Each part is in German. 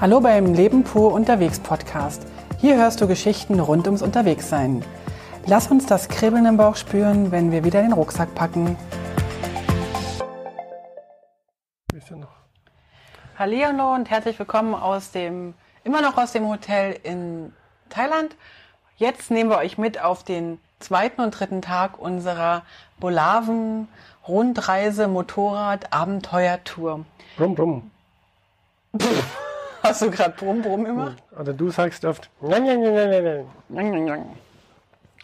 Hallo beim Leben pur unterwegs Podcast. Hier hörst du Geschichten rund ums Unterwegssein. Lass uns das Kribbeln im Bauch spüren, wenn wir wieder den Rucksack packen. Hallo und herzlich willkommen aus dem, immer noch aus dem Hotel in Thailand. Jetzt nehmen wir euch mit auf den zweiten und dritten Tag unserer Bolaven Rundreise Motorrad Abenteuertour. Brumm, brumm. Hast du gerade Brumm, Brumm immer? Oder du sagst oft.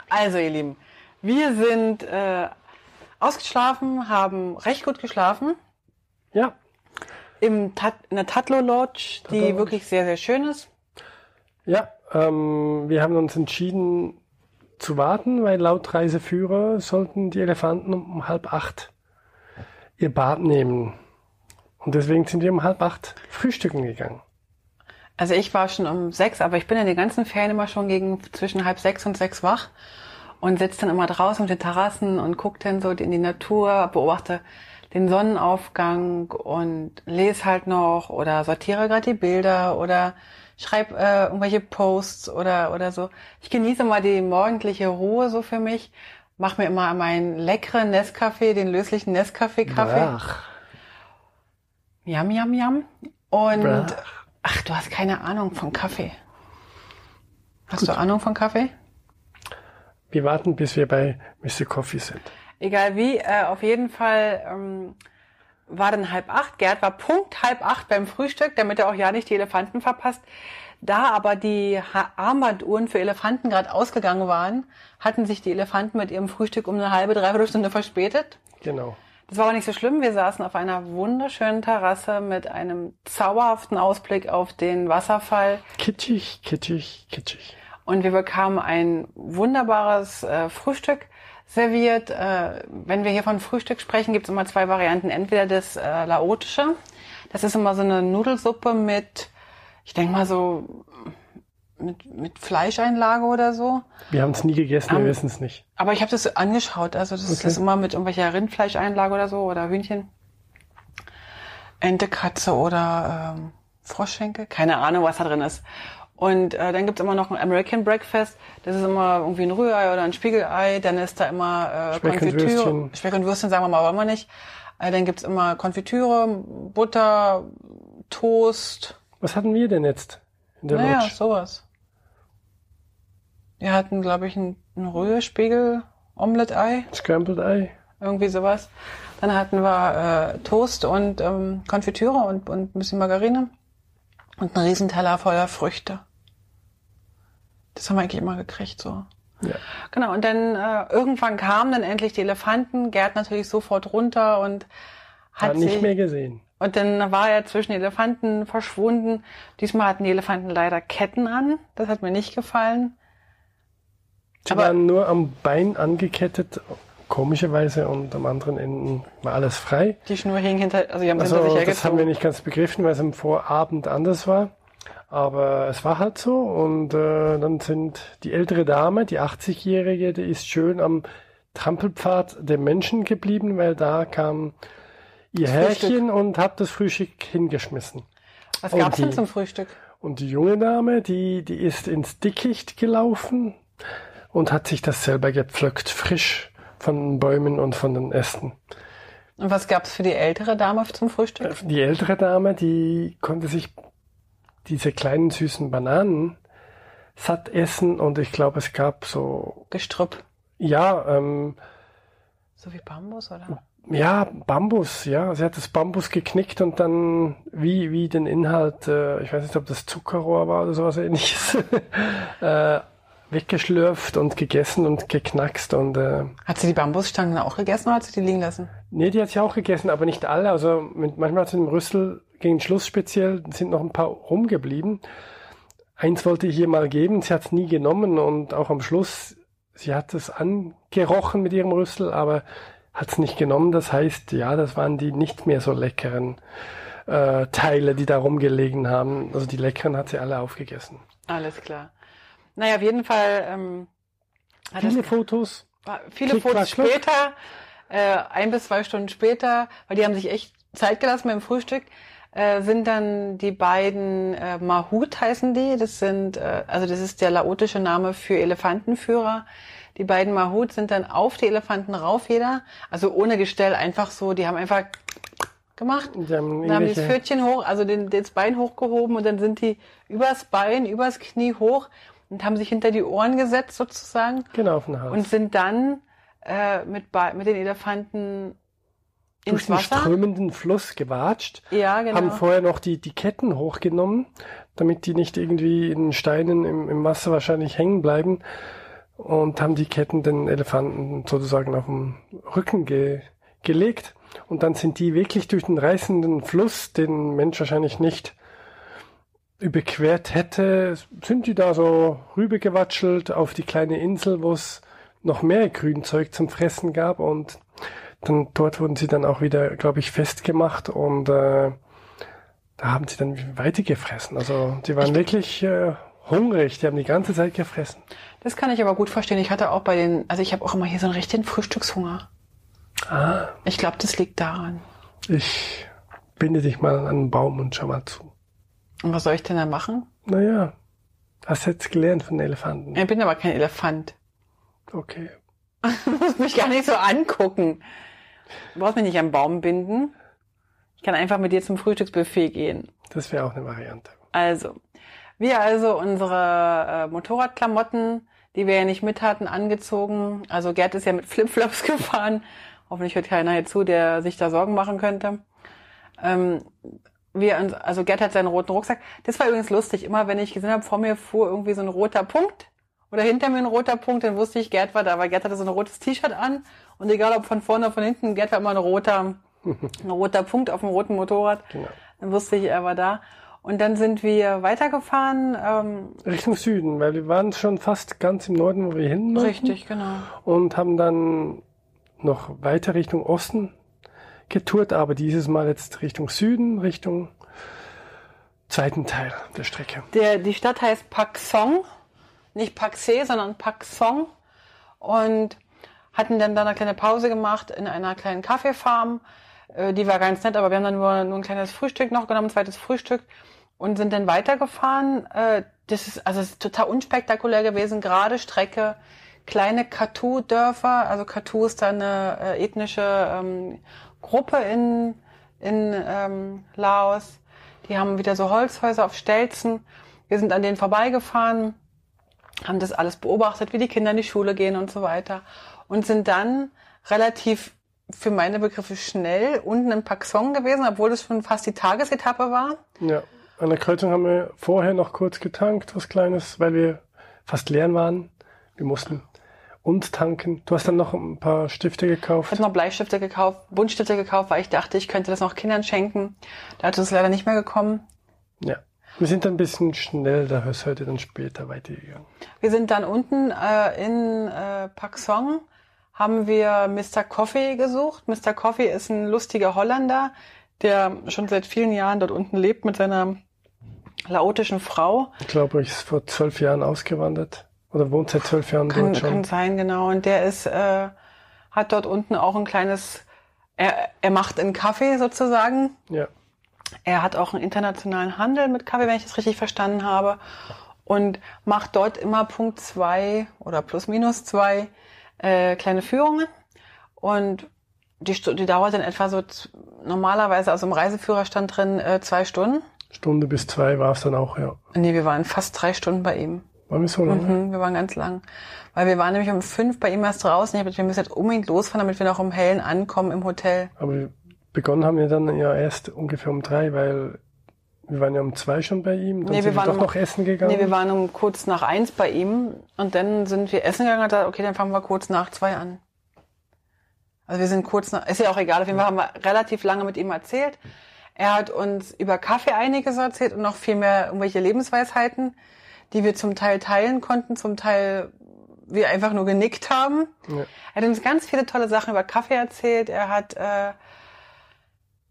Also, ihr Lieben, wir sind äh, ausgeschlafen, haben recht gut geschlafen. Ja. Im Tat, in der Tatlo Lodge, die Tatlo Lodge. wirklich sehr, sehr schön ist. Ja, ähm, wir haben uns entschieden zu warten, weil laut Reiseführer sollten die Elefanten um halb acht ihr Bad nehmen. Und deswegen sind wir um halb acht frühstücken gegangen. Also ich war schon um sechs, aber ich bin in den ganzen Ferien immer schon gegen zwischen halb sechs und sechs wach und sitze dann immer draußen auf den Terrassen und gucke dann so in die Natur, beobachte den Sonnenaufgang und lese halt noch oder sortiere gerade die Bilder oder schreibe äh, irgendwelche Posts oder oder so. Ich genieße mal die morgendliche Ruhe so für mich, mache mir immer meinen leckeren Nescafé, den löslichen Nescafé-Kaffee. Yum, yum, yum. Und Brach. Ach, du hast keine Ahnung von Kaffee. Hast du Ahnung von Kaffee? wir warten, bis wir bei Mr. Coffee sind. Egal wie, äh, auf jeden Fall ähm, war dann halb acht. Gerd war Punkt halb acht beim Frühstück, damit er auch ja nicht die Elefanten verpasst. Da aber die Armbanduhren für Elefanten gerade ausgegangen waren, hatten sich die Elefanten mit ihrem Frühstück um eine halbe, dreiviertel Stunde verspätet. Genau. Das war aber nicht so schlimm. Wir saßen auf einer wunderschönen Terrasse mit einem zauberhaften Ausblick auf den Wasserfall. Kitschig, kitschig, kitschig. Und wir bekamen ein wunderbares äh, Frühstück serviert. Äh, wenn wir hier von Frühstück sprechen, gibt es immer zwei Varianten. Entweder das äh, Laotische, das ist immer so eine Nudelsuppe mit, ich denke mal so, mit, mit Fleischeinlage oder so. Wir haben es nie gegessen, wir Am- wissen es nicht. Aber ich habe das angeschaut. Also das Okay. ist immer mit irgendwelcher Rindfleischeinlage oder so oder Hühnchen. Ente, Katze oder ähm, Froschschenkel. Keine Ahnung, was da drin ist. Und äh, dann gibt's immer noch ein American Breakfast. Das ist immer irgendwie ein Rührei oder ein Spiegelei. Dann ist da immer äh, Speck und Konfitüre. Würstchen. Speck und Würstchen sagen wir mal, wollen wir nicht. Äh, dann gibt's immer Konfitüre, Butter, Toast. Was hatten wir denn jetzt in der Naja, Lodge? sowas. Wir hatten, glaube ich, ein, ein Rührspiegel, Omelette-Ei. Scrambled Eye. irgendwie sowas. Dann hatten wir äh, Toast und ähm, Konfitüre und, und ein bisschen Margarine und einen Riesenteller voller Früchte. Das haben wir eigentlich immer gekriegt so. Ja. Genau, und dann äh, irgendwann kamen dann endlich die Elefanten, Gerd natürlich sofort runter und hat Hat nicht sich, mehr gesehen. und dann war er zwischen den Elefanten verschwunden. Diesmal hatten die Elefanten leider Ketten an, das hat mir nicht gefallen. Sie Aber- waren nur am Bein angekettet, komischerweise, und am anderen Ende war alles frei. Die Schnur hing hinter, also die haben hinter Also sich das haben wir hergezogen. nicht ganz begriffen, weil es am Vorabend anders war. Aber es war halt so. Und äh, dann sind die ältere Dame, die 80-Jährige, die ist schön am Trampelpfad der Menschen geblieben, weil da kam ihr. Herrchen und hat das Frühstück hingeschmissen. Was und gab's denn die- zum Frühstück? Und die junge Dame, die, die ist ins Dickicht gelaufen und hat sich das selber gepflückt, frisch von den Bäumen und von den Ästen. Und was gab's für die ältere Dame zum Frühstück? Die ältere Dame, die konnte sich diese kleinen süßen Bananen satt essen und ich glaube, es gab so, Gestrüpp. ja, ähm, So wie Bambus, oder? ja, Bambus, ja. Sie hat das Bambus geknickt und dann wie, wie den Inhalt, äh, ich weiß nicht, ob das Zuckerrohr war oder sowas ähnliches, äh, weggeschlürft und gegessen und geknackst und äh, Hat sie die Bambusstangen auch gegessen oder hat sie die liegen lassen? Nee, die hat sie auch gegessen, aber nicht alle. Also mit, manchmal hat sie im Rüssel gegen Schluss speziell sind noch ein paar rumgeblieben. Eins wollte ich ihr mal geben, sie hat es nie genommen und auch am Schluss, sie hat es angerochen mit ihrem Rüssel, aber hat es nicht genommen. Das heißt, ja, das waren die nicht mehr so leckeren äh, Teile, die da rumgelegen haben. Also die leckeren hat sie alle aufgegessen. Alles klar. Naja, auf jeden Fall ähm, Viele das, Fotos. viele Klick, Fotos klack, später, äh, ein bis zwei Stunden später, weil die haben sich echt Zeit gelassen beim Frühstück, äh, sind dann die beiden äh, Mahut heißen die. Das sind, äh, also das ist der laotische Name für Elefantenführer. Die beiden Mahut sind dann auf die Elefanten rauf jeder, also ohne Gestell, einfach so, die haben einfach gemacht. Die haben Dann haben die das Pfötchen hoch, also den, das Bein hochgehoben und dann sind die übers Bein, übers Knie hoch und haben sich hinter die Ohren gesetzt sozusagen Genau, auf den Hals. und sind dann äh, mit, Be- mit den Elefanten durch den Wasser. strömenden Fluss gewatscht. Ja, genau. Haben vorher noch die, die Ketten hochgenommen, damit die nicht irgendwie in Steinen im, im Wasser wahrscheinlich hängen bleiben. Und haben die Ketten den Elefanten sozusagen auf den Rücken ge, gelegt. Und dann sind die wirklich durch den reißenden Fluss, den Mensch wahrscheinlich nicht überquert hätte, sind die da so rübergewatschelt auf die kleine Insel, wo es noch mehr Grünzeug zum Fressen gab und dann dort wurden sie dann auch wieder, glaube ich, festgemacht und äh, da haben sie dann weiter gefressen. Also die waren wirklich äh, hungrig, die haben die ganze Zeit gefressen. Das kann ich aber gut verstehen. Ich hatte auch bei den, also ich habe auch immer hier so einen richtigen Frühstückshunger. Ah, Ich glaube, das liegt daran. ich binde dich mal an einen Baum und schau mal zu. Und was soll ich denn da machen? Naja, hast jetzt gelernt von Elefanten. Ich bin aber kein Elefant. Okay. Du musst mich gar nicht so angucken. Du brauchst mich nicht am Baum binden. Ich kann einfach mit dir zum Frühstücksbuffet gehen. Das wäre auch eine Variante. Also, wir also unsere äh, Motorradklamotten, die wir ja nicht mit hatten, angezogen. Also Gerd ist ja mit Flipflops gefahren. Hoffentlich hört keiner hier zu, der sich da Sorgen machen könnte. Ähm, wir, uns- also Gerd hat seinen roten Rucksack. Das war übrigens lustig. Immer wenn ich gesehen habe, vor mir fuhr irgendwie so ein roter Punkt oder hinter mir ein roter Punkt, dann wusste ich, Gerd war da, weil Gerd hatte so ein rotes T-Shirt an und egal ob von vorne oder von hinten, Gerd war immer ein roter, ein roter Punkt auf dem roten Motorrad. Genau. Dann wusste ich, er war da. Und dann sind wir weitergefahren. Ähm, Richtung Süden, weil wir waren schon fast ganz im Norden, wo wir hin wollten. richtig, genau. Und haben dann noch weiter Richtung Osten getourt, aber dieses Mal jetzt Richtung Süden, Richtung zweiten Teil der Strecke. Der, die Stadt heißt Paksong. Nicht Pakse, sondern Paksong. Und hatten dann da eine kleine Pause gemacht in einer kleinen Kaffeefarm. Äh, Die war ganz nett, aber wir haben dann nur, nur ein kleines Frühstück noch genommen, ein zweites Frühstück und sind dann weitergefahren. Äh, Das ist, also es ist total unspektakulär gewesen, gerade Strecke, kleine Katu-Dörfer. Also Katu ist da eine äh, ethnische ähm, Gruppe in, in ähm, Laos. Die haben wieder so Holzhäuser auf Stelzen. Wir sind an denen vorbeigefahren, haben das alles beobachtet, wie die Kinder in die Schule gehen und so weiter. Und sind dann relativ für meine Begriffe schnell unten in Paksong gewesen, obwohl es schon fast die Tagesetappe war. Ja, an der Kreuzung haben wir vorher noch kurz getankt, was Kleines, weil wir fast leer waren. Wir mussten uns tanken. Du hast dann noch ein paar Stifte Ich gekauft. habe noch Bleistifte gekauft, Buntstifte gekauft, weil ich dachte, ich könnte das noch Kindern schenken. Da ist es leider nicht mehr gekommen. Ja. Wir sind dann ein bisschen schnell, da ist heute dann später weitergegangen. Wir sind dann unten äh, in äh, Paksong, haben wir Mr. Coffee gesucht. Mr. Coffee ist ein lustiger Holländer, der schon seit vielen Jahren dort unten lebt mit seiner laotischen Frau. Ich glaube, ich ist vor zwölf Jahren ausgewandert. Oder wohnt seit zwölf Jahren Kann, dort schon. kann sein, genau. Und der ist, äh, hat dort unten auch ein kleines, er, er macht einen Kaffee sozusagen. Ja. Er hat auch einen internationalen Handel mit Kaffee, wenn ich das richtig verstanden habe. Und macht dort immer Punkt zwei oder plus minus zwei äh, kleine Führungen. Und die, die dauert dann etwa so normalerweise, also im Reiseführer stand drin, äh, zwei Stunden. Stunde bis zwei war es dann auch, ja. Nee, wir waren fast drei Stunden bei ihm. War mir so lange? Mhm, wir waren ganz lang. Weil wir waren nämlich um fünf bei ihm erst draußen. Ich habe gesagt, wir müssen jetzt unbedingt losfahren, damit wir noch um Hellen ankommen im Hotel. Aber wir begonnen haben wir dann ja erst ungefähr um drei, weil wir waren ja um zwei schon bei ihm. Dann Nee, wir sind wir waren doch um- noch essen gegangen. Nee, wir waren um kurz nach eins bei ihm und dann sind wir essen gegangen und da, okay, dann fangen wir kurz nach zwei an. Also wir sind kurz nach, ist ja auch egal, auf jeden Fall haben wir relativ lange mit ihm erzählt. Er hat uns über Kaffee einiges erzählt und noch viel mehr irgendwelche Lebensweisheiten, die wir zum Teil teilen konnten, zum Teil wir einfach nur genickt haben. Ja. Er hat uns ganz viele tolle Sachen über Kaffee erzählt. Er hat äh,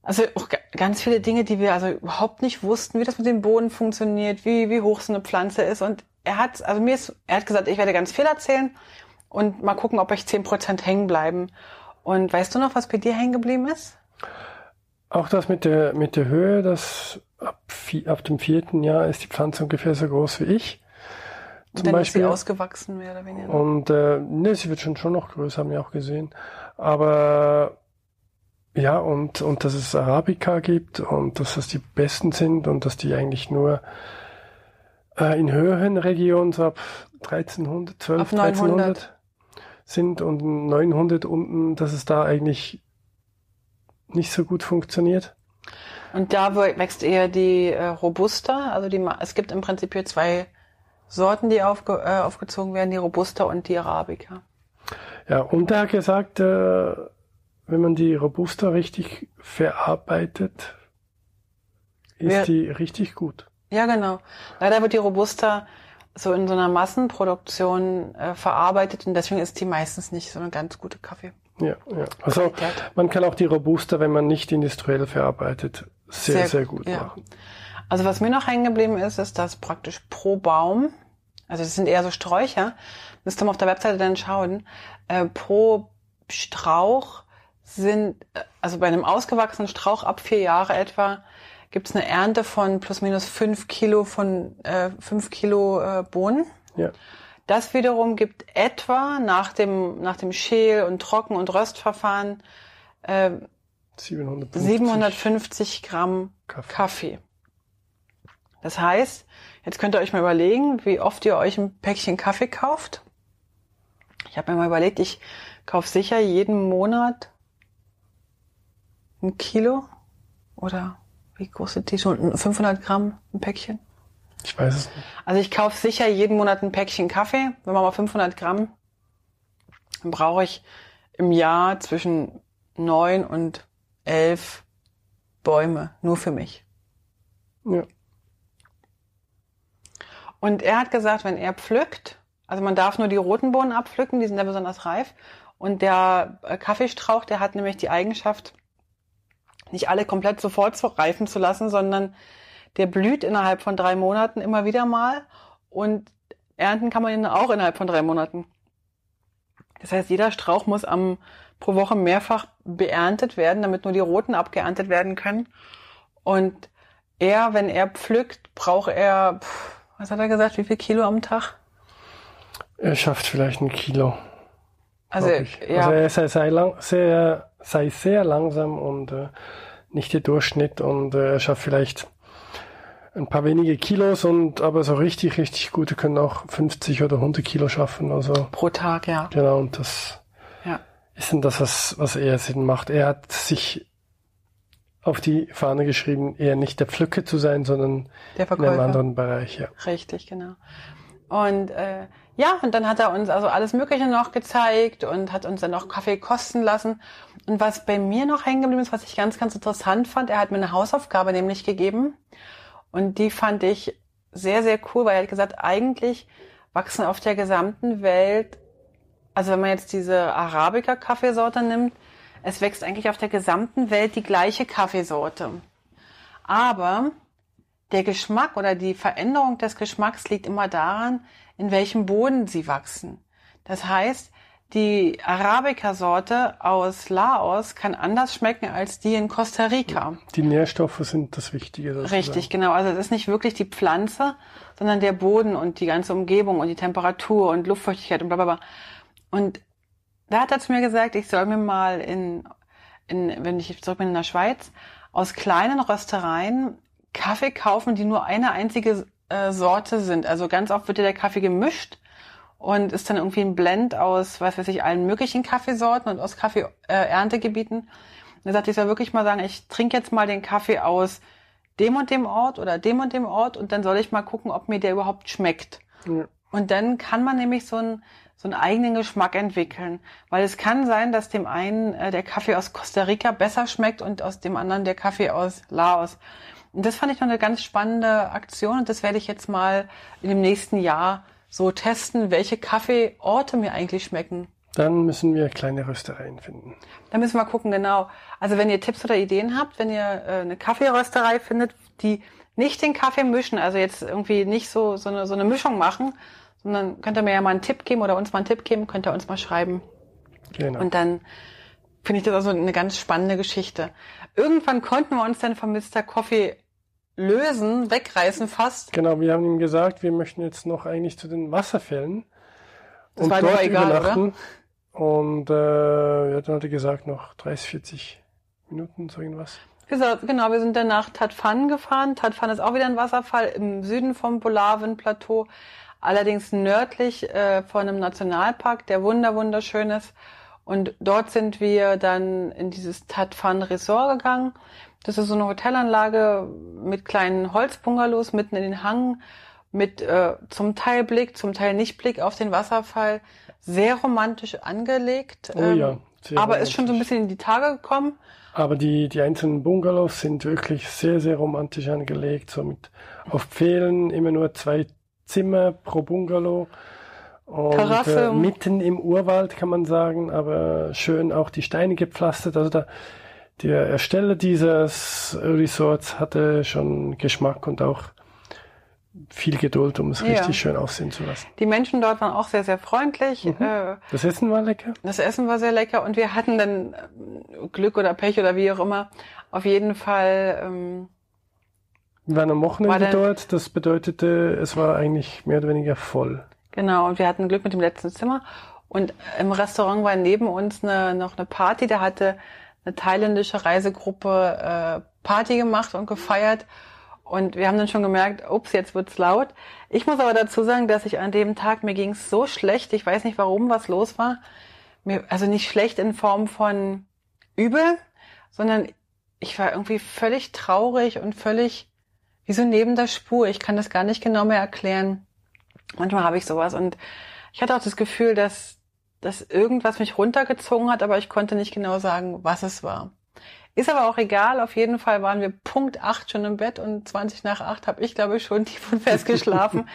also auch ga- ganz viele Dinge, die wir also überhaupt nicht wussten, wie das mit dem Boden funktioniert, wie, wie hoch so eine Pflanze ist. Und er hat, also mir ist, er hat gesagt, ich werde ganz viel erzählen und mal gucken, ob euch 10% hängen bleiben. Und weißt du noch, was bei dir hängen geblieben ist? Auch das mit der, mit der Höhe, das ab, ab dem vierten Jahr ist die Pflanze ungefähr so groß wie ich. Zum dann Beispiel. ist sie ausgewachsen, mehr oder weniger. Und äh, ne, sie wird schon, schon noch größer, haben wir auch gesehen. Aber ja, und, und dass es Arabica gibt und dass das die besten sind und dass die eigentlich nur äh, in höheren Regionen so ab 1300, 12, ab 1300 sind und 900 unten, dass es da eigentlich nicht so gut funktioniert. Und da wächst eher die äh, Robusta, also die, es gibt im Prinzip hier zwei Sorten, die aufge, äh, aufgezogen werden, die Robusta und die Arabica. Ja, und hat gesagt, äh, wenn man die Robusta richtig verarbeitet, ist Wir, die richtig gut. Ja, genau. Leider wird die Robusta so in so einer Massenproduktion äh, verarbeitet und deswegen ist die meistens nicht so eine ganz gute Kaffee. Ja, ja. Also man kann auch die Robusta, wenn man nicht industriell verarbeitet, sehr, sehr, sehr gut ja. machen. Also was mir noch hängen geblieben ist, ist, dass praktisch pro Baum, also das sind eher so Sträucher, müsst ihr mal auf der Webseite dann schauen, äh, pro Strauch sind, äh, also bei einem ausgewachsenen Strauch ab vier Jahre etwa, gibt es eine Ernte von plus minus fünf Kilo von äh, fünf Kilo äh, Bohnen. Ja. Das wiederum gibt etwa nach dem, nach dem Schäl- und Trocken- und Röstverfahren äh, 750. 750 Gramm Kaffee. Kaffee. Das heißt, jetzt könnt ihr euch mal überlegen, wie oft ihr euch ein Päckchen Kaffee kauft. Ich habe mir mal überlegt, ich kaufe sicher jeden Monat ein Kilo oder wie groß sind die schon? 500 Gramm ein Päckchen? Ich weiß es nicht. Also ich kaufe sicher jeden Monat ein Päckchen Kaffee. Wenn man mal 500 Gramm, dann brauche ich im Jahr zwischen neun und elf Bäume nur für mich. Ja. Und er hat gesagt, wenn er pflückt, also man darf nur die roten Bohnen abpflücken, die sind ja besonders reif. Und der äh, Kaffeestrauch, der hat nämlich die Eigenschaft, nicht alle komplett sofort reifen zu lassen, sondern der blüht innerhalb von drei Monaten immer wieder mal und ernten kann man ihn auch innerhalb von drei Monaten. Das heißt, jeder Strauch muss am, pro Woche mehrfach beerntet werden, damit nur die roten abgeerntet werden können. Und er, wenn er pflückt, braucht er, was hat er gesagt, wie viel Kilo am Tag? Er schafft vielleicht ein Kilo. Also, ja. also er sei, sei, lang, sehr, sei sehr langsam und äh, nicht der Durchschnitt und äh, er schafft vielleicht ein paar wenige Kilos und aber so richtig, richtig gute können auch 50 oder 100 Kilo schaffen. Also pro Tag, ja. Genau, und das ja. ist dann das, was, was eher Sinn macht. Er hat sich auf die Fahne geschrieben, eher nicht der Pflücke zu sein, sondern der in einem anderen Bereich, ja. Richtig, genau. Und äh, ja, und dann hat er uns also alles Mögliche noch gezeigt und hat uns dann noch Kaffee kosten lassen. Und was bei mir noch hängen geblieben ist, was ich ganz, ganz interessant fand, er hat mir eine Hausaufgabe nämlich gegeben. Und die fand ich sehr, sehr cool, weil er hat gesagt, eigentlich wachsen auf der gesamten Welt, also wenn man jetzt diese Arabica-Kaffeesorte nimmt, es wächst eigentlich auf der gesamten Welt die gleiche Kaffeesorte. Aber der Geschmack oder die Veränderung des Geschmacks liegt immer daran, in welchem Boden sie wachsen. Das heißt, die Arabica-Sorte aus Laos kann anders schmecken als die in Costa Rica. Die Nährstoffe sind das Wichtige. Richtig, genau. Also es ist nicht wirklich die Pflanze, sondern der Boden und die ganze Umgebung und die Temperatur und Luftfeuchtigkeit und bla bla bla. Und da hat er zu mir gesagt, ich soll mir mal in, in wenn ich zurück bin in der Schweiz, aus kleinen Röstereien Kaffee kaufen, die nur eine einzige äh, Sorte sind. Also ganz oft wird ja der Kaffee gemischt und ist dann irgendwie ein Blend aus, was weiß ich, allen möglichen Kaffeesorten und aus Kaffee-Erntegebieten. Äh, er sagte, ich soll wirklich mal sagen, ich trinke jetzt mal den Kaffee aus dem und dem Ort oder dem und dem Ort und dann soll ich mal gucken, ob mir der überhaupt schmeckt. Ja. Und dann kann man nämlich so einen, so einen eigenen Geschmack entwickeln. Weil es kann sein, dass dem einen äh, der Kaffee aus Costa Rica besser schmeckt und aus dem anderen der Kaffee aus Laos. Und das fand ich noch eine ganz spannende Aktion und das werde ich jetzt mal in dem nächsten Jahr so testen, welche Kaffeeorte mir eigentlich schmecken. Dann müssen wir kleine Röstereien finden. Dann müssen wir gucken, genau. Also wenn ihr Tipps oder Ideen habt, wenn ihr äh, eine Kaffeerösterei findet, die nicht den Kaffee mischen, also jetzt irgendwie nicht so, so, eine, so eine Mischung machen, sondern könnt ihr mir ja mal einen Tipp geben oder uns mal einen Tipp geben, könnt ihr uns mal schreiben. Genau. Und dann finde ich das also eine ganz spannende Geschichte. Irgendwann konnten wir uns dann von Mr. Coffee lösen, wegreißen fast. Genau, wir haben ihm gesagt, wir möchten jetzt noch eigentlich zu den Wasserfällen. Das und war dort egal, übernachten. Oder? Und äh, ja, dann hat er gesagt, noch 30, 40 Minuten, so irgendwas. Genau, wir sind dann nach Tatfan gefahren. Tatfan ist auch wieder ein Wasserfall im Süden vom Bolaven-Plateau, allerdings nördlich äh, von einem Nationalpark, der wunder wunderschön ist. Und dort sind wir dann in dieses Tatfan Resort gegangen. Das ist so eine Hotelanlage mit kleinen Holzbungalows mitten in den Hang, mit äh, zum Teil Blick, zum Teil nicht Blick auf den Wasserfall. Sehr romantisch angelegt. Oh ja. Ähm, aber ist schon so ein bisschen in die Tage gekommen. Aber die, die einzelnen Bungalows sind wirklich sehr, sehr romantisch angelegt. So mit auf Pfählen immer nur zwei Zimmer pro Bungalow. Und Terrasse. Äh, mitten im Urwald kann man sagen, aber schön auch die Steine gepflastert. Also da, der Ersteller dieses Resorts hatte schon Geschmack und auch viel Geduld, um es ja. richtig schön aussehen zu lassen. Die Menschen dort waren auch sehr, sehr freundlich. Mhm. Äh, das Essen war lecker. Das Essen war sehr lecker und wir hatten dann äh, Glück oder Pech oder wie auch immer. Auf jeden Fall. Ähm, wir waren am Wochenende dort. Das bedeutete, es war eigentlich mehr oder weniger voll. Genau. Und wir hatten Glück mit dem letzten Zimmer. Und im Restaurant war neben uns eine, noch eine Party. Da hatte eine thailändische Reisegruppe äh, Party gemacht und gefeiert. Und wir haben dann schon gemerkt, ups, jetzt wird's laut. Ich muss aber dazu sagen, dass ich an dem Tag, mir ging's so schlecht, ich weiß nicht warum, was los war. Mir, also nicht schlecht in Form von übel, sondern ich war irgendwie völlig traurig und völlig wie so neben der Spur. Ich kann das gar nicht genau mehr erklären. Manchmal habe ich sowas und ich hatte auch das Gefühl, dass, dass irgendwas mich runtergezogen hat, aber ich konnte nicht genau sagen, was es war. Ist aber auch egal. Auf jeden Fall waren wir Punkt acht schon im Bett und 20 nach acht habe ich, glaube ich, schon tief und fest geschlafen.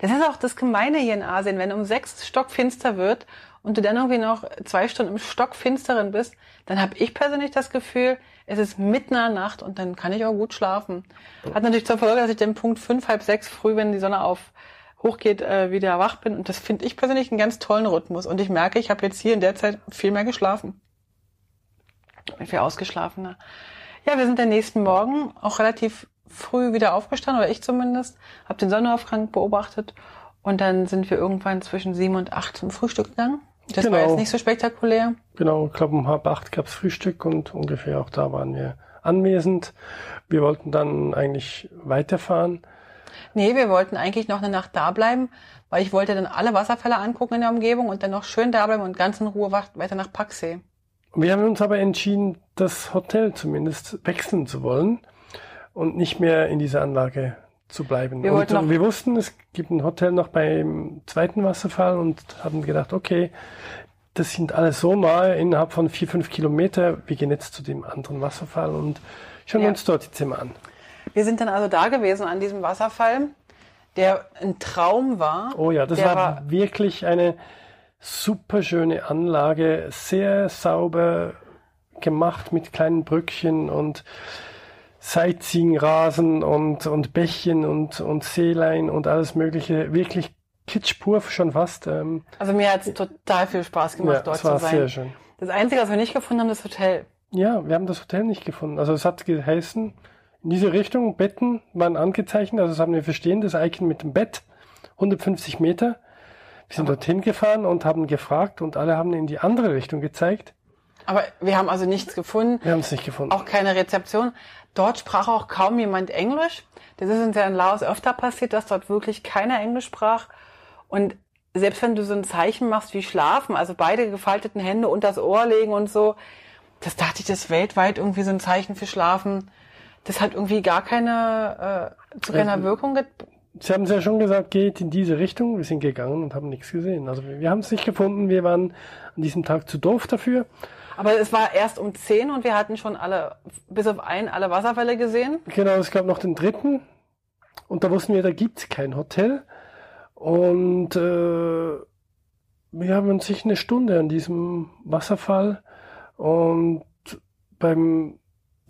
das ist auch das Gemeine hier in Asien. Wenn um sechs Stock finster wird und du dann irgendwie noch zwei Stunden im Stock finsteren bist, dann habe ich persönlich das Gefühl, es ist mitten in der Nacht und dann kann ich auch gut schlafen. Hat natürlich zur Folge, dass ich dann Punkt fünf, halb sechs früh, wenn die Sonne auf hochgeht, äh, wieder wach bin. Und das finde ich persönlich einen ganz tollen Rhythmus. Und ich merke, ich habe jetzt hier in der Zeit viel mehr geschlafen viel ausgeschlafener. Ja, wir sind den nächsten Morgen auch relativ früh wieder aufgestanden, oder ich zumindest, habe den Sonnenaufgang beobachtet und dann sind wir irgendwann zwischen sieben und acht zum Frühstück gegangen. Das genau. war jetzt nicht so spektakulär. Genau, ich glaube um halb acht gab's Frühstück und ungefähr auch da waren wir anwesend. Wir wollten dann eigentlich weiterfahren. Nee, wir wollten eigentlich noch eine Nacht da bleiben, weil ich wollte dann alle Wasserfälle angucken in der Umgebung und dann noch schön da bleiben und ganz in Ruhe weiter nach Paxsee. Wir haben uns aber entschieden, das Hotel zumindest wechseln zu wollen und nicht mehr in dieser Anlage zu bleiben. Wir, und wir wussten, es gibt ein Hotel noch beim zweiten Wasserfall und haben gedacht, okay, das sind alles so nahe, innerhalb von vier, fünf Kilometer. Wir gehen jetzt zu dem anderen Wasserfall und schauen ja. uns dort die Zimmer an. Wir sind dann also da gewesen an diesem Wasserfall, der ein Traum war. Oh ja, das war, war wirklich eine super schöne Anlage, sehr sauber gemacht mit kleinen Brückchen und Sightseeing-Rasen und, und Bächen und, und Seelein und alles mögliche. Wirklich kitschpur schon fast. Ähm. Also mir hat es total viel Spaß gemacht, ja, dort zu sein. Sehr schön. Das Einzige, was wir nicht gefunden haben, das Hotel. Ja, wir haben das Hotel nicht gefunden. Also es hat geheißen, in diese Richtung, Betten waren angezeichnet, also das haben wir verstehen, das Icon mit dem Bett, 150 Meter. Wir sind dorthin gefahren und haben gefragt und alle haben in die andere Richtung gezeigt. Aber wir haben also nichts gefunden. Wir haben es nicht gefunden. Auch keine Rezeption. Dort sprach auch kaum jemand Englisch. Das ist uns ja in Laos öfter passiert, dass dort wirklich keiner Englisch sprach. Und selbst wenn du so ein Zeichen machst wie schlafen, also beide gefalteten Hände unter das Ohr legen und so, das dachte ich, das weltweit irgendwie so ein Zeichen für schlafen. Das hat irgendwie gar keine, äh, zu keiner also, Wirkung Sie haben es ja schon gesagt, geht in diese Richtung. Wir sind gegangen und haben nichts gesehen. Also wir, wir haben es nicht gefunden. Wir waren an diesem Tag zu doof dafür. Aber es war erst um zehn und wir hatten schon alle, bis auf einen, alle Wasserfälle gesehen. Genau, es gab noch den dritten. Und da wussten wir, da gibt's kein Hotel. Und äh, wir haben uns sicher eine Stunde an diesem Wasserfall und beim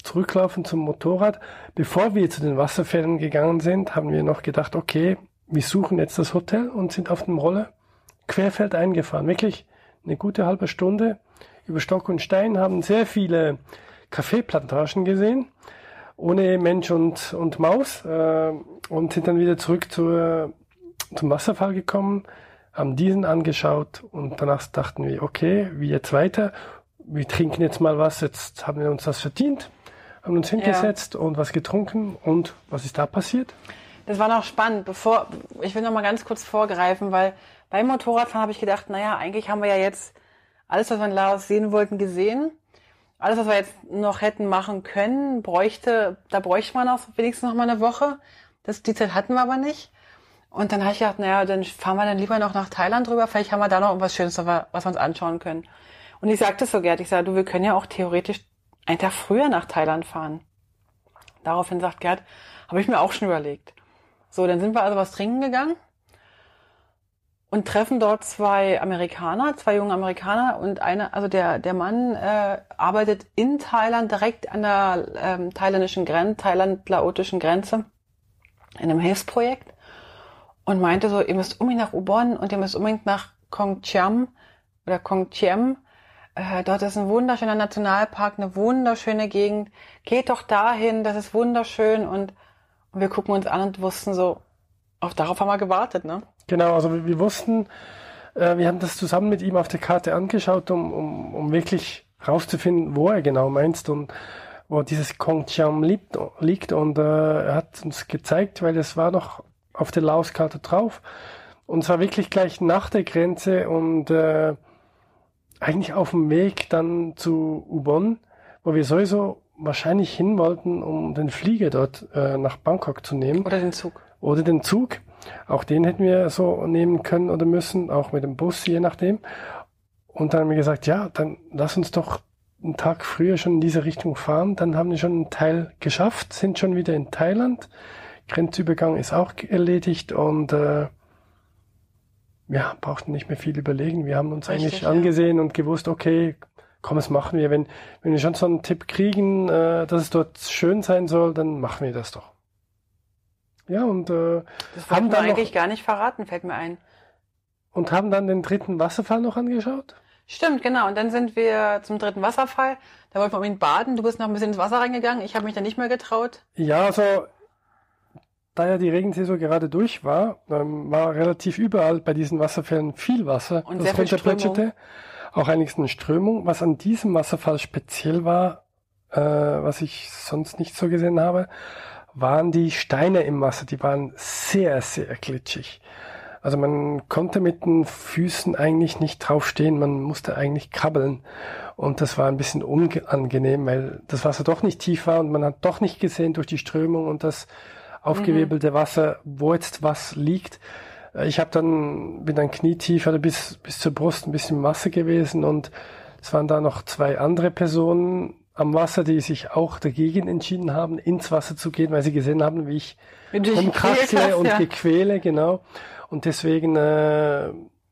Zurücklaufen zum Motorrad. Bevor wir zu den Wasserfällen gegangen sind, haben wir noch gedacht, okay, wir suchen jetzt das Hotel und sind auf dem Roller querfeld eingefahren. Wirklich eine gute halbe Stunde über Stock und Stein, haben sehr viele Kaffeeplantagen gesehen, ohne Mensch und, und Maus, äh, und sind dann wieder zurück zur, zum Wasserfall gekommen, haben diesen angeschaut und danach dachten wir, okay, wie jetzt weiter? Wir trinken jetzt mal was, jetzt haben wir uns das verdient, haben uns hingesetzt ja. und was getrunken und was ist da passiert? Das war noch spannend. Bevor, ich will noch mal ganz kurz vorgreifen, weil beim Motorradfahren habe ich gedacht, naja, eigentlich haben wir ja jetzt alles, was wir in Laos sehen wollten, gesehen. Alles, was wir jetzt noch hätten machen können, bräuchte, da bräuchte man auch wenigstens noch mal eine Woche. Das, die Zeit hatten wir aber nicht. Und dann habe ich gedacht, naja, dann fahren wir dann lieber noch nach Thailand drüber. Vielleicht haben wir da noch irgendwas Schönes, was wir uns anschauen können. Und ich sagte so, Gerd, ich sage, du, wir können ja auch theoretisch einen Tag früher nach Thailand fahren. Daraufhin sagt Gerd, habe ich mir auch schon überlegt. So, dann sind wir also was trinken gegangen und treffen dort zwei Amerikaner, zwei junge Amerikaner und eine, also der der Mann äh, arbeitet in Thailand direkt an der ähm, thailändischen Grenze, thailand-laotischen Grenze in einem Hilfsprojekt und meinte so, ihr müsst unbedingt nach Ubon und ihr müsst unbedingt nach Kong Chiam oder Kong Chiem. Äh, dort ist ein wunderschöner Nationalpark, eine wunderschöne Gegend. Geht doch dahin, das ist wunderschön und und wir gucken uns an und wussten so, auf darauf haben wir gewartet, ne? Genau, also wir, wir wussten, äh, wir haben das zusammen mit ihm auf der Karte angeschaut, um, um, um wirklich rauszufinden, wo er genau meinst und wo dieses Kongchiam liegt, liegt und äh, er hat uns gezeigt, weil es war noch auf der Laos-Karte drauf und es war wirklich gleich nach der Grenze und äh, eigentlich auf dem Weg dann zu Ubon, wo wir sowieso wahrscheinlich hin wollten, um den Flieger dort äh, nach Bangkok zu nehmen. Oder den Zug. Oder den Zug. Auch den hätten wir so nehmen können oder müssen, auch mit dem Bus, je nachdem. Und dann haben wir gesagt, ja, dann lass uns doch einen Tag früher schon in diese Richtung fahren. Dann haben wir schon einen Teil geschafft, sind schon wieder in Thailand. Grenzübergang ist auch erledigt und äh, ja, brauchten nicht mehr viel überlegen. Wir haben uns Richtig, eigentlich ja. angesehen und gewusst, okay, komm, das machen wir. Wenn, wenn wir schon so einen Tipp kriegen, äh, dass es dort schön sein soll, dann machen wir das doch. Ja, und äh, das haben dann eigentlich noch, gar nicht verraten, fällt mir ein. Und haben dann den dritten Wasserfall noch angeschaut? Stimmt, genau. Und dann sind wir zum dritten Wasserfall. Da wollten wir unbedingt baden. Du bist noch ein bisschen ins Wasser reingegangen. Ich habe mich da nicht mehr getraut. Ja, also da ja die Regensaison gerade durch war, ähm, war relativ überall bei diesen Wasserfällen viel Wasser, und das runterplätscherte auch einiges eine Strömung. Was an diesem Wasserfall speziell war, äh, was ich sonst nicht so gesehen habe, waren die Steine im Wasser. Die waren sehr, sehr glitschig. Also man konnte mit den Füßen eigentlich nicht draufstehen, man musste eigentlich krabbeln. Und das war ein bisschen unangenehm, weil das Wasser doch nicht tief war und man hat doch nicht gesehen durch die Strömung und das aufgewirbelt mhm. Wasser, wo jetzt was liegt. Äh, ich habe dann bin dann knietief oder bis bis zur Brust ein bisschen Masse gewesen und es waren da noch zwei andere Personen am Wasser, die sich auch dagegen entschieden haben, ins Wasser zu gehen, weil sie gesehen haben, wie ich rumkraxle und ja. gequäle, genau. Und deswegen äh,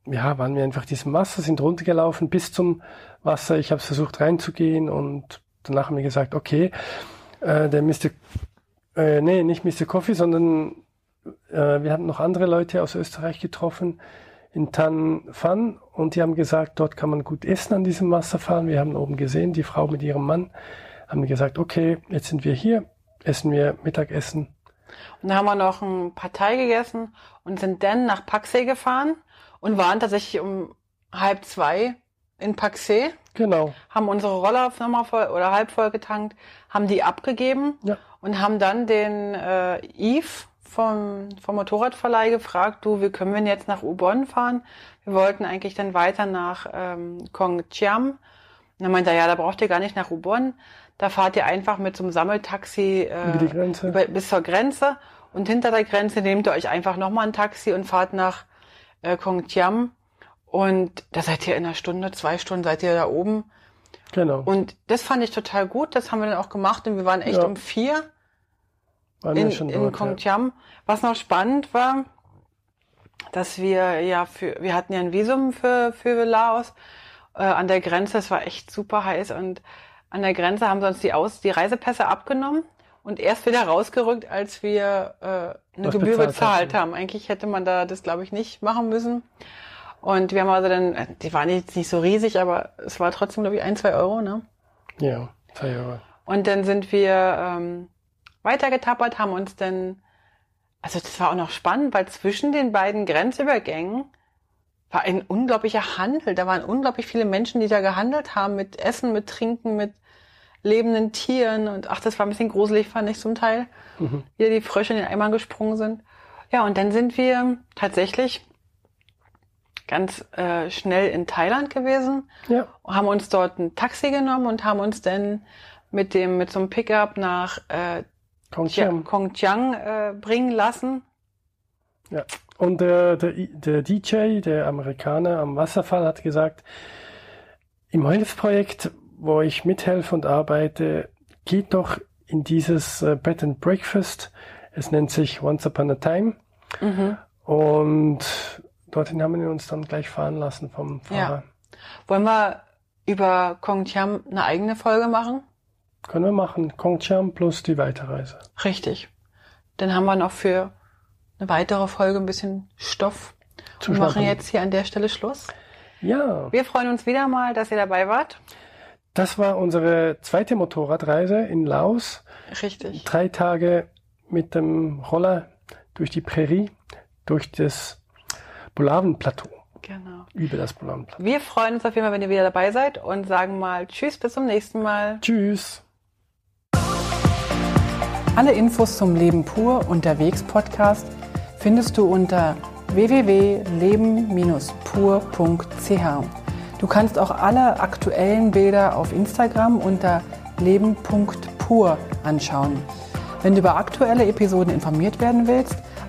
ja, waren wir einfach diesem Wasser, sind runtergelaufen bis zum Wasser. Ich habe versucht reinzugehen und danach haben wir gesagt, okay, äh, der Mr. Äh, nee, nicht Mr. Coffee, sondern äh, wir hatten noch andere Leute aus Österreich getroffen in Tan Phan und die haben gesagt, dort kann man gut essen an diesem Wasserfall. Wir haben oben gesehen, die Frau mit ihrem Mann haben gesagt, okay, jetzt sind wir hier, essen wir Mittagessen. Und dann haben wir noch ein Partei gegessen und sind dann nach Paksee gefahren und waren tatsächlich um halb zwei in Paksee. Genau. Haben unsere Roller nochmal voll oder halb voll getankt, haben die abgegeben ja. und haben dann den äh, Yves vom, vom Motorradverleih gefragt, du, wie können wir denn jetzt nach Ubon fahren? Wir wollten eigentlich dann weiter nach ähm, Kong Chiam. Und dann meinte er, ja, da braucht ihr gar nicht nach Ubon. Da fahrt ihr einfach mit so einem Sammeltaxi äh, über bis zur Grenze. Und hinter der Grenze nehmt ihr euch einfach nochmal ein Taxi und fahrt nach äh, Kong Chiam. Und da seid ihr in einer Stunde, zwei Stunden seid ihr da oben. Genau. Und das fand ich total gut. Das haben wir dann auch gemacht. Und wir waren echt ja. um vier waren in, schon in Kongtiam. Ja. Was noch spannend war, dass wir ja für, wir hatten ja ein Visum für, für Laos äh, an der Grenze. Es war echt super heiß und an der Grenze haben sie uns die, Aus, die Reisepässe abgenommen und erst wieder rausgerückt, als wir äh, eine Was Gebühr bezahlt, bezahlt haben. Eigentlich hätte man da das, glaube ich, nicht machen müssen. Und wir haben also dann, äh, die waren jetzt nicht so riesig, aber es war trotzdem, glaube ich, ein, zwei Euro, ne? Ja, zwei Euro. Und dann sind wir ähm, weitergetappert, haben uns dann, also das war auch noch spannend, weil zwischen den beiden Grenzübergängen war ein unglaublicher Handel. Da waren unglaublich viele Menschen, die da gehandelt haben mit Essen, mit Trinken, mit lebenden Tieren. Und ach, das war ein bisschen gruselig, fand ich zum Teil. Mhm. Wie die Frösche in den Eimer gesprungen sind. Ja, und dann sind wir tatsächlich ganz äh, schnell in Thailand gewesen. Ja. Haben uns dort ein Taxi genommen und haben uns dann mit dem mit so einem Pickup nach äh, Kongchiang, Kongchiang äh, bringen lassen. Ja. Und der, der, der DJ, der Amerikaner am Wasserfall, hat gesagt, im Hilfsprojekt, wo ich mithelfe und arbeite, geht doch in dieses äh, Bed and Breakfast. Es nennt sich Once Upon a Time. Mhm. Und dorthin haben wir uns dann gleich fahren lassen vom Fahrer. Ja. Wollen wir über Kongtiam eine eigene Folge machen? Können wir machen. Kongtiam plus die Weiterreise. Richtig. Dann haben wir noch für eine weitere Folge ein bisschen Stoff. Zu und machen jetzt hier an der Stelle Schluss. Ja. Wir freuen uns wieder mal, dass ihr dabei wart. Das war unsere zweite Motorradreise in Laos. Richtig. Drei Tage mit dem Roller durch die Prärie, durch das Bolavenplateau. Genau. Über das Bolavenplateau. Wir freuen uns auf jeden Fall, wenn ihr wieder dabei seid und sagen mal Tschüss, bis zum nächsten Mal. Tschüss. Alle Infos zum Leben pur unterwegs Podcast findest du unter www.leben-pur.ch. Du kannst auch alle aktuellen Bilder auf Instagram unter leben.pur anschauen. Wenn du über aktuelle Episoden informiert werden willst,